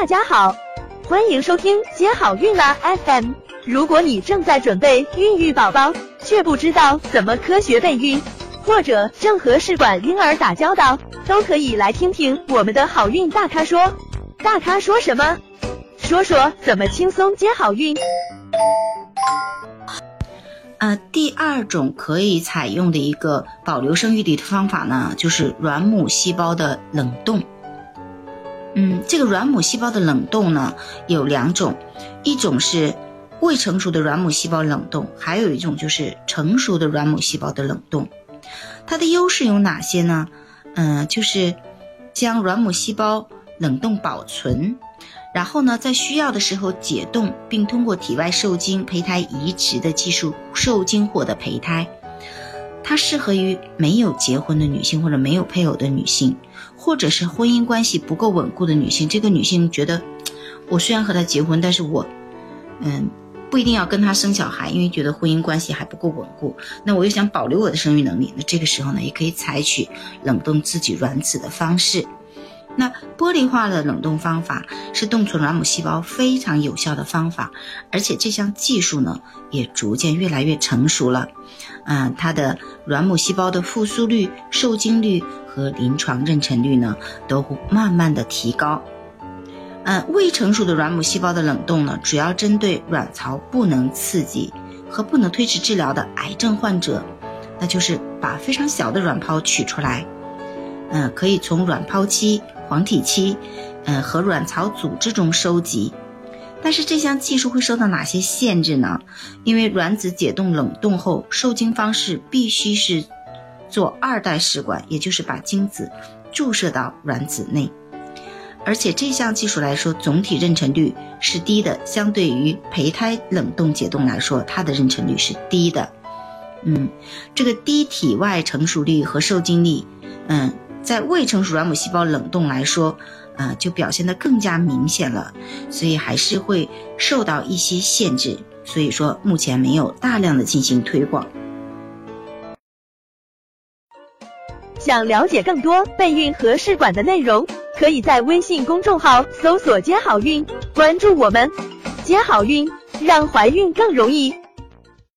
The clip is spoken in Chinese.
大家好，欢迎收听接好运啦 FM。如果你正在准备孕育宝宝，却不知道怎么科学备孕，或者正和试管婴儿打交道，都可以来听听我们的好运大咖说。大咖说什么？说说怎么轻松接好运。呃，第二种可以采用的一个保留生育力的方法呢，就是卵母细胞的冷冻。嗯，这个卵母细胞的冷冻呢有两种，一种是未成熟的卵母细胞冷冻，还有一种就是成熟的卵母细胞的冷冻。它的优势有哪些呢？嗯，就是将卵母细胞冷冻保存。然后呢，在需要的时候解冻，并通过体外受精胚胎移植的技术受精获得胚胎。它适合于没有结婚的女性或者没有配偶的女性，或者是婚姻关系不够稳固的女性。这个女性觉得，我虽然和他结婚，但是我，嗯，不一定要跟他生小孩，因为觉得婚姻关系还不够稳固。那我又想保留我的生育能力，那这个时候呢，也可以采取冷冻自己卵子的方式。那玻璃化的冷冻方法是冻存卵母细胞非常有效的方法，而且这项技术呢也逐渐越来越成熟了。嗯，它的卵母细胞的复苏率、受精率和临床妊娠率呢都慢慢的提高。嗯，未成熟的卵母细胞的冷冻呢，主要针对卵巢不能刺激和不能推迟治疗的癌症患者，那就是把非常小的卵泡取出来。嗯，可以从卵泡期。黄体期，嗯，和卵巢组织中收集，但是这项技术会受到哪些限制呢？因为卵子解冻冷冻后，受精方式必须是做二代试管，也就是把精子注射到卵子内，而且这项技术来说，总体妊娠率是低的，相对于胚胎冷冻解冻来说，它的妊娠率是低的。嗯，这个低体外成熟率和受精力，嗯。在未成熟卵母细胞冷冻来说，呃，就表现得更加明显了，所以还是会受到一些限制。所以说，目前没有大量的进行推广。想了解更多备孕和试管的内容，可以在微信公众号搜索“接好运”，关注我们，接好运，让怀孕更容易。